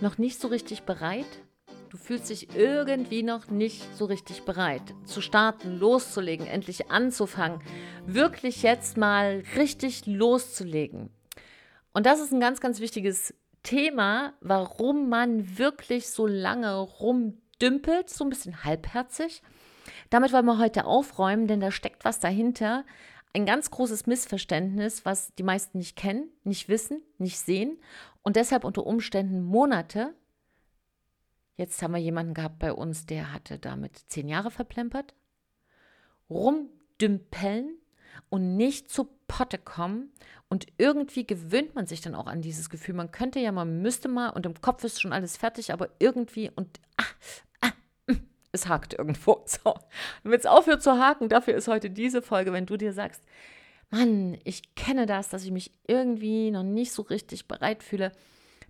noch nicht so richtig bereit? Du fühlst dich irgendwie noch nicht so richtig bereit zu starten, loszulegen, endlich anzufangen, wirklich jetzt mal richtig loszulegen. Und das ist ein ganz, ganz wichtiges Thema, warum man wirklich so lange rumdümpelt, so ein bisschen halbherzig. Damit wollen wir heute aufräumen, denn da steckt was dahinter. Ein ganz großes Missverständnis, was die meisten nicht kennen, nicht wissen, nicht sehen und deshalb unter Umständen Monate Jetzt haben wir jemanden gehabt bei uns, der hatte damit zehn Jahre verplempert. Rumdümpeln und nicht zu Potte kommen. Und irgendwie gewöhnt man sich dann auch an dieses Gefühl. Man könnte ja, man müsste mal und im Kopf ist schon alles fertig, aber irgendwie und ah, ah, mm, es hakt irgendwo. So, damit es aufhört zu haken, dafür ist heute diese Folge, wenn du dir sagst, Mann, ich kenne das, dass ich mich irgendwie noch nicht so richtig bereit fühle,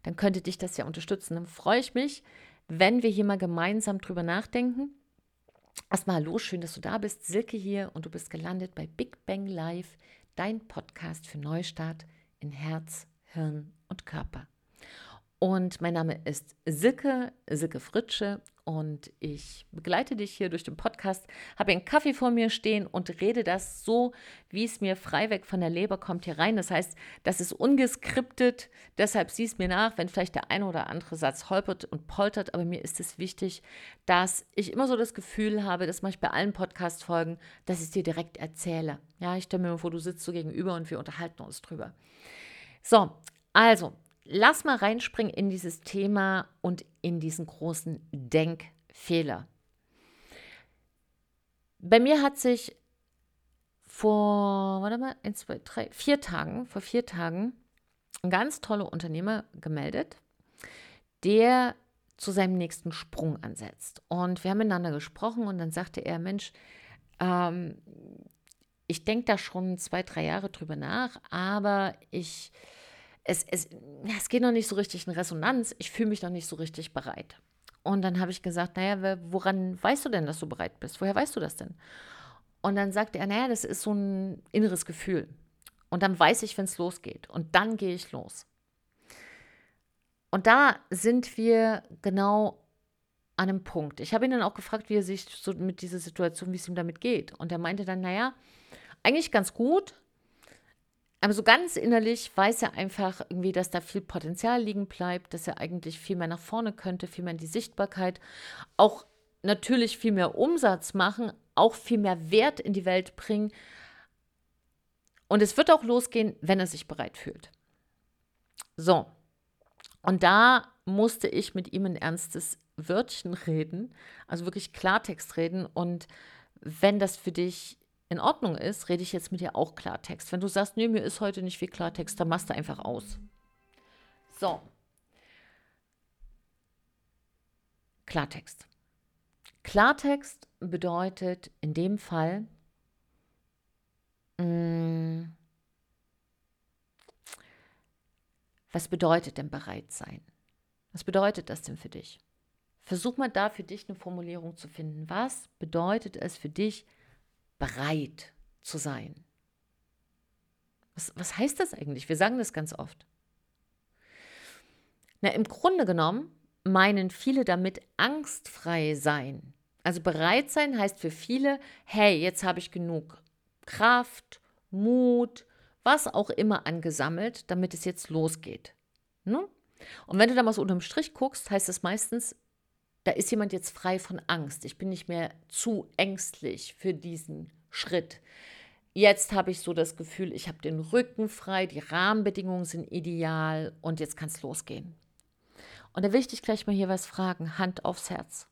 dann könnte dich das ja unterstützen. Dann freue ich mich, wenn wir hier mal gemeinsam drüber nachdenken. Erstmal hallo, schön, dass du da bist. Silke hier und du bist gelandet bei Big Bang Live, dein Podcast für Neustart in Herz, Hirn und Körper. Und mein Name ist Silke, Silke Fritsche und ich begleite dich hier durch den Podcast, habe einen Kaffee vor mir stehen und rede das so, wie es mir frei weg von der Leber kommt hier rein. Das heißt, das ist ungeskriptet, deshalb sieh es mir nach, wenn vielleicht der eine oder andere Satz holpert und poltert, aber mir ist es wichtig, dass ich immer so das Gefühl habe, das mache ich bei allen Podcast-Folgen, dass ich dir direkt erzähle. Ja, ich stelle mir vor, du sitzt so gegenüber und wir unterhalten uns drüber. So, also, lass mal reinspringen in dieses Thema und in diesen großen Denkfehler. Bei mir hat sich vor, warte mal, eins, zwei, drei, vier Tagen, vor vier Tagen, ein ganz toller Unternehmer gemeldet, der zu seinem nächsten Sprung ansetzt. Und wir haben miteinander gesprochen und dann sagte er, Mensch, ähm, ich denke da schon zwei, drei Jahre drüber nach, aber ich es, es, es geht noch nicht so richtig in Resonanz, ich fühle mich noch nicht so richtig bereit. Und dann habe ich gesagt, naja, woran weißt du denn, dass du bereit bist? Woher weißt du das denn? Und dann sagte er, naja, das ist so ein inneres Gefühl. Und dann weiß ich, wenn es losgeht. Und dann gehe ich los. Und da sind wir genau an einem Punkt. Ich habe ihn dann auch gefragt, wie er sich so mit dieser Situation, wie es ihm damit geht. Und er meinte dann, naja, eigentlich ganz gut, aber so ganz innerlich weiß er einfach irgendwie, dass da viel Potenzial liegen bleibt, dass er eigentlich viel mehr nach vorne könnte, viel mehr in die Sichtbarkeit, auch natürlich viel mehr Umsatz machen, auch viel mehr Wert in die Welt bringen. Und es wird auch losgehen, wenn er sich bereit fühlt. So, und da musste ich mit ihm ein ernstes Wörtchen reden, also wirklich Klartext reden. Und wenn das für dich in Ordnung ist, rede ich jetzt mit dir auch Klartext. Wenn du sagst, nee, mir ist heute nicht viel Klartext, dann machst du einfach aus. So. Klartext. Klartext bedeutet in dem Fall, mh, mm, was bedeutet denn bereit sein? Was bedeutet das denn für dich? Versuch mal da für dich eine Formulierung zu finden. Was bedeutet es für dich, bereit zu sein. Was, was heißt das eigentlich? Wir sagen das ganz oft. Na, im Grunde genommen meinen viele damit angstfrei sein. Also bereit sein heißt für viele, hey, jetzt habe ich genug Kraft, Mut, was auch immer angesammelt, damit es jetzt losgeht. Ne? Und wenn du da mal so unterm Strich guckst, heißt es meistens, da ist jemand jetzt frei von Angst. Ich bin nicht mehr zu ängstlich für diesen Schritt. Jetzt habe ich so das Gefühl, ich habe den Rücken frei, die Rahmenbedingungen sind ideal und jetzt kann es losgehen. Und da will ich dich gleich mal hier was fragen, Hand aufs Herz.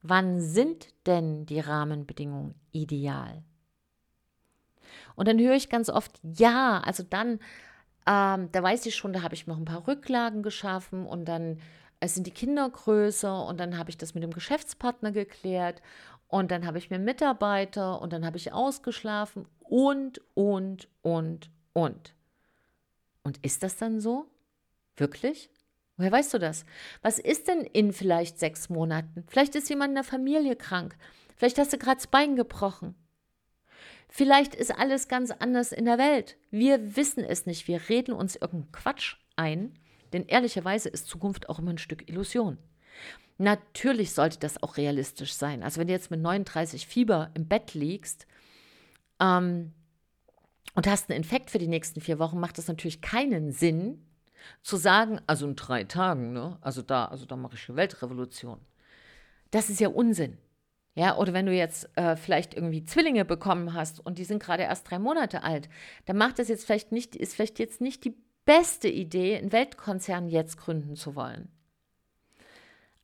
Wann sind denn die Rahmenbedingungen ideal? Und dann höre ich ganz oft, ja, also dann, ähm, da weiß ich schon, da habe ich noch ein paar Rücklagen geschaffen und dann es sind die Kinder größer und dann habe ich das mit dem Geschäftspartner geklärt und dann habe ich mir Mitarbeiter und dann habe ich ausgeschlafen und, und, und, und. Und ist das dann so? Wirklich? Woher weißt du das? Was ist denn in vielleicht sechs Monaten? Vielleicht ist jemand in der Familie krank. Vielleicht hast du gerade das Bein gebrochen. Vielleicht ist alles ganz anders in der Welt. Wir wissen es nicht. Wir reden uns irgendeinen Quatsch ein Denn ehrlicherweise ist Zukunft auch immer ein Stück Illusion. Natürlich sollte das auch realistisch sein. Also wenn du jetzt mit 39 Fieber im Bett liegst ähm, und hast einen Infekt für die nächsten vier Wochen, macht es natürlich keinen Sinn, zu sagen, also in drei Tagen, ne? also da, also da mache ich eine Weltrevolution. Das ist ja Unsinn. Ja, oder wenn du jetzt äh, vielleicht irgendwie Zwillinge bekommen hast und die sind gerade erst drei Monate alt, dann macht das jetzt vielleicht nicht, ist vielleicht jetzt nicht die beste Idee, einen Weltkonzern jetzt gründen zu wollen.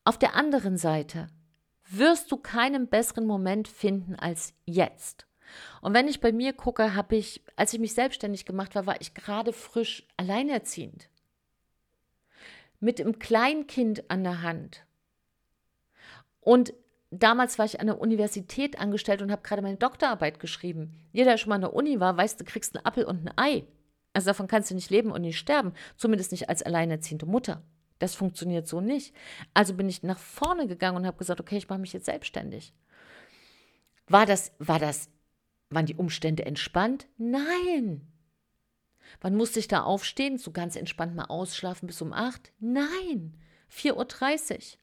Auf der anderen Seite wirst du keinen besseren Moment finden als jetzt. Und wenn ich bei mir gucke, habe ich, als ich mich selbstständig gemacht war, war ich gerade frisch alleinerziehend. Mit einem Kleinkind an der Hand. Und damals war ich an der Universität angestellt und habe gerade meine Doktorarbeit geschrieben. Jeder, der schon mal an der Uni war, weiß, du kriegst einen Appel und ein Ei. Also davon kannst du nicht leben und nicht sterben, zumindest nicht als alleinerziehende Mutter. Das funktioniert so nicht. Also bin ich nach vorne gegangen und habe gesagt, okay, ich mache mich jetzt selbstständig. War das, war das, waren die Umstände entspannt? Nein. Wann musste ich da aufstehen? So ganz entspannt mal ausschlafen bis um acht? Nein. 4.30 Uhr.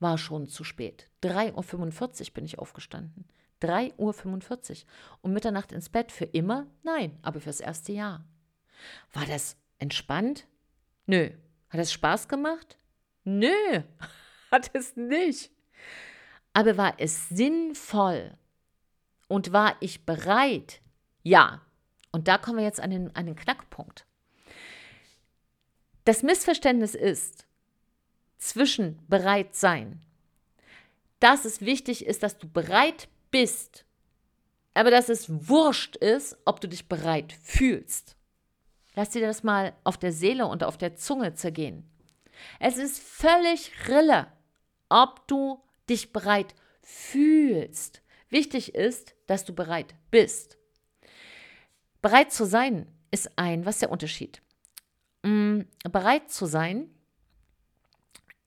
War schon zu spät. 3.45 Uhr bin ich aufgestanden. 3.45 Uhr. Um Mitternacht ins Bett für immer? Nein, aber fürs erste Jahr. War das entspannt? Nö. Hat es Spaß gemacht? Nö, hat es nicht. Aber war es sinnvoll? Und war ich bereit? Ja. Und da kommen wir jetzt an den, an den Knackpunkt. Das Missverständnis ist zwischen bereit sein, dass es wichtig ist, dass du bereit bist, aber dass es wurscht ist, ob du dich bereit fühlst. Lass dir das mal auf der Seele und auf der Zunge zergehen. Es ist völlig Rille, ob du dich bereit fühlst. Wichtig ist, dass du bereit bist. Bereit zu sein ist ein, was ist der Unterschied? Mm, bereit zu sein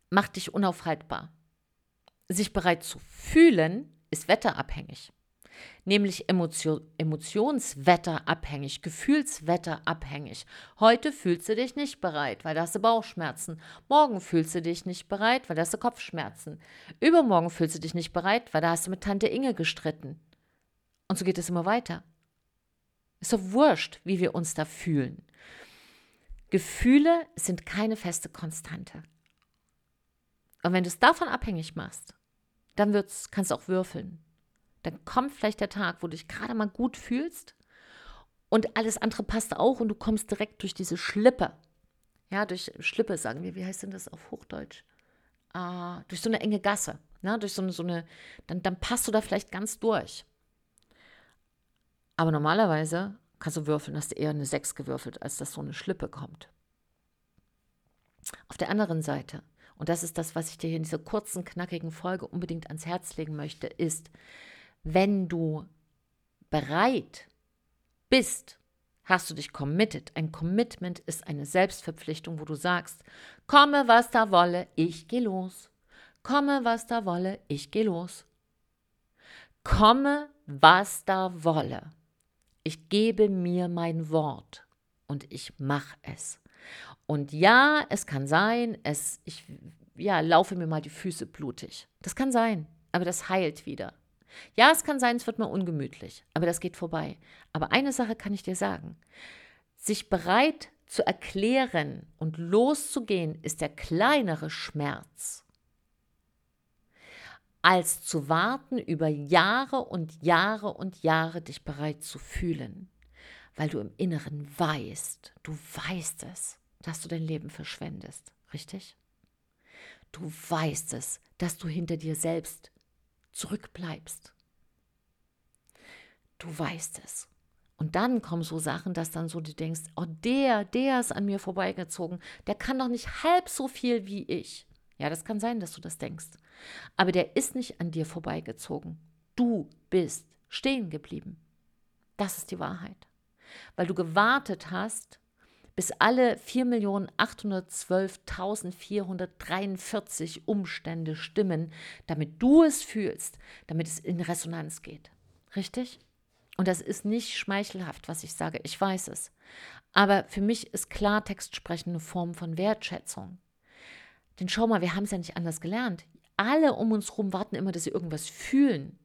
macht dich unaufhaltbar. Sich bereit zu fühlen ist wetterabhängig nämlich Emotion, emotionswetterabhängig, gefühlswetterabhängig. Heute fühlst du dich nicht bereit, weil da hast du Bauchschmerzen. Morgen fühlst du dich nicht bereit, weil da hast du Kopfschmerzen. Übermorgen fühlst du dich nicht bereit, weil da hast du mit Tante Inge gestritten. Und so geht es immer weiter. Ist doch wurscht, wie wir uns da fühlen. Gefühle sind keine feste Konstante. Und wenn du es davon abhängig machst, dann kannst du auch würfeln dann kommt vielleicht der Tag, wo du dich gerade mal gut fühlst und alles andere passt auch und du kommst direkt durch diese Schlippe. Ja, durch Schlippe sagen wir, wie heißt denn das auf Hochdeutsch? Äh, durch so eine enge Gasse. Ne? Durch so eine, so eine dann, dann passt du da vielleicht ganz durch. Aber normalerweise kannst du würfeln, hast du eher eine 6 gewürfelt, als dass so eine Schlippe kommt. Auf der anderen Seite, und das ist das, was ich dir hier in dieser kurzen, knackigen Folge unbedingt ans Herz legen möchte, ist, wenn du bereit bist, hast du dich committed. Ein Commitment ist eine Selbstverpflichtung, wo du sagst, komme, was da wolle, ich gehe los. Komme, was da wolle, ich gehe los. Komme, was da wolle. Ich gebe mir mein Wort und ich mache es. Und ja, es kann sein, es, ich ja, laufe mir mal die Füße blutig. Das kann sein, aber das heilt wieder. Ja, es kann sein, es wird mal ungemütlich, aber das geht vorbei. Aber eine Sache kann ich dir sagen. Sich bereit zu erklären und loszugehen, ist der kleinere Schmerz, als zu warten, über Jahre und Jahre und Jahre dich bereit zu fühlen, weil du im Inneren weißt, du weißt es, dass du dein Leben verschwendest, richtig? Du weißt es, dass du hinter dir selbst zurückbleibst. Du weißt es. Und dann kommen so Sachen, dass dann so du denkst, oh, der, der ist an mir vorbeigezogen, der kann doch nicht halb so viel wie ich. Ja, das kann sein, dass du das denkst. Aber der ist nicht an dir vorbeigezogen. Du bist stehen geblieben. Das ist die Wahrheit. Weil du gewartet hast, bis alle 4.812.443 Umstände stimmen, damit du es fühlst, damit es in Resonanz geht. Richtig? Und das ist nicht schmeichelhaft, was ich sage. Ich weiß es. Aber für mich ist Klartext sprechen eine Form von Wertschätzung. Denn schau mal, wir haben es ja nicht anders gelernt. Alle um uns herum warten immer, dass sie irgendwas fühlen.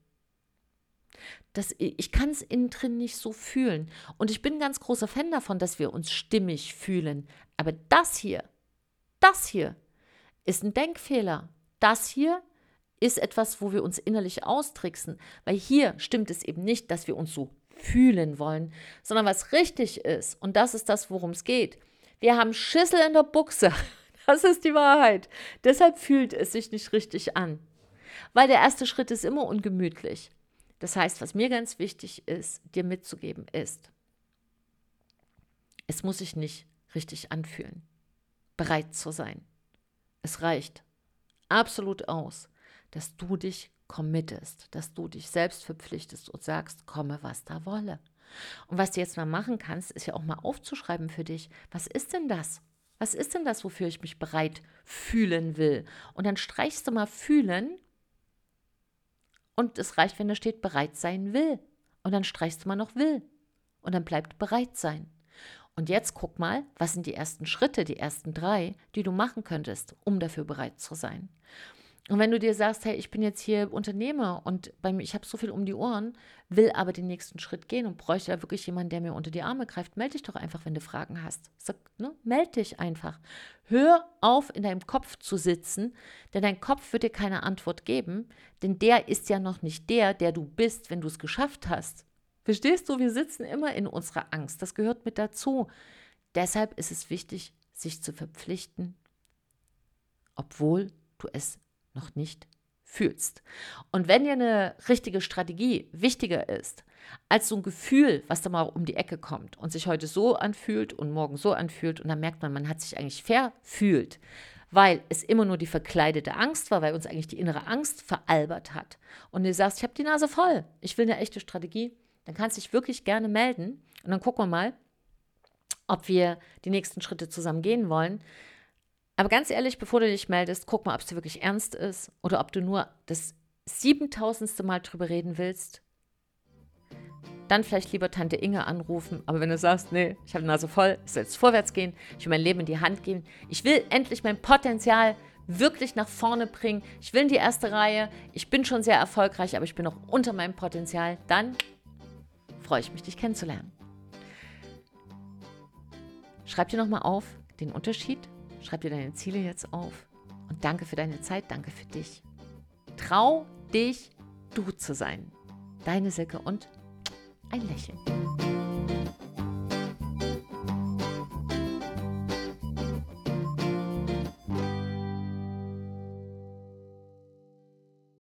Das, ich kann es innen drin nicht so fühlen. Und ich bin ein ganz großer Fan davon, dass wir uns stimmig fühlen. Aber das hier, das hier ist ein Denkfehler. Das hier ist etwas, wo wir uns innerlich austricksen. Weil hier stimmt es eben nicht, dass wir uns so fühlen wollen, sondern was richtig ist. Und das ist das, worum es geht. Wir haben Schüssel in der Buchse. Das ist die Wahrheit. Deshalb fühlt es sich nicht richtig an. Weil der erste Schritt ist immer ungemütlich. Das heißt, was mir ganz wichtig ist, dir mitzugeben, ist, es muss sich nicht richtig anfühlen, bereit zu sein. Es reicht absolut aus, dass du dich committest, dass du dich selbst verpflichtest und sagst, komme, was da wolle. Und was du jetzt mal machen kannst, ist ja auch mal aufzuschreiben für dich, was ist denn das? Was ist denn das, wofür ich mich bereit fühlen will? Und dann streichst du mal fühlen und es reicht, wenn da steht bereit sein will. Und dann streichst du mal noch will. Und dann bleibt bereit sein. Und jetzt guck mal, was sind die ersten Schritte, die ersten drei, die du machen könntest, um dafür bereit zu sein. Und wenn du dir sagst, hey, ich bin jetzt hier Unternehmer und bei mir, ich habe so viel um die Ohren, will aber den nächsten Schritt gehen und bräuchte da wirklich jemanden, der mir unter die Arme greift, melde dich doch einfach, wenn du Fragen hast. Sag, ne, melde dich einfach. Hör auf, in deinem Kopf zu sitzen, denn dein Kopf wird dir keine Antwort geben, denn der ist ja noch nicht der, der du bist, wenn du es geschafft hast. Verstehst du, wir sitzen immer in unserer Angst. Das gehört mit dazu. Deshalb ist es wichtig, sich zu verpflichten, obwohl du es noch nicht fühlst. Und wenn dir eine richtige Strategie wichtiger ist, als so ein Gefühl, was da mal um die Ecke kommt und sich heute so anfühlt und morgen so anfühlt und dann merkt man, man hat sich eigentlich verfühlt, weil es immer nur die verkleidete Angst war, weil uns eigentlich die innere Angst veralbert hat. Und du sagst, ich habe die Nase voll, ich will eine echte Strategie, dann kannst du dich wirklich gerne melden und dann gucken wir mal, ob wir die nächsten Schritte zusammen gehen wollen. Aber ganz ehrlich, bevor du dich meldest, guck mal, ob es wirklich ernst ist oder ob du nur das siebentausendste Mal drüber reden willst. Dann vielleicht lieber Tante Inge anrufen. Aber wenn du sagst, nee, ich habe die Nase voll, ich soll jetzt vorwärts gehen, ich will mein Leben in die Hand geben, ich will endlich mein Potenzial wirklich nach vorne bringen, ich will in die erste Reihe, ich bin schon sehr erfolgreich, aber ich bin noch unter meinem Potenzial, dann freue ich mich, dich kennenzulernen. Schreib dir nochmal auf den Unterschied Schreib dir deine Ziele jetzt auf. Und danke für deine Zeit, danke für dich. Trau dich, du zu sein. Deine Silke und ein Lächeln.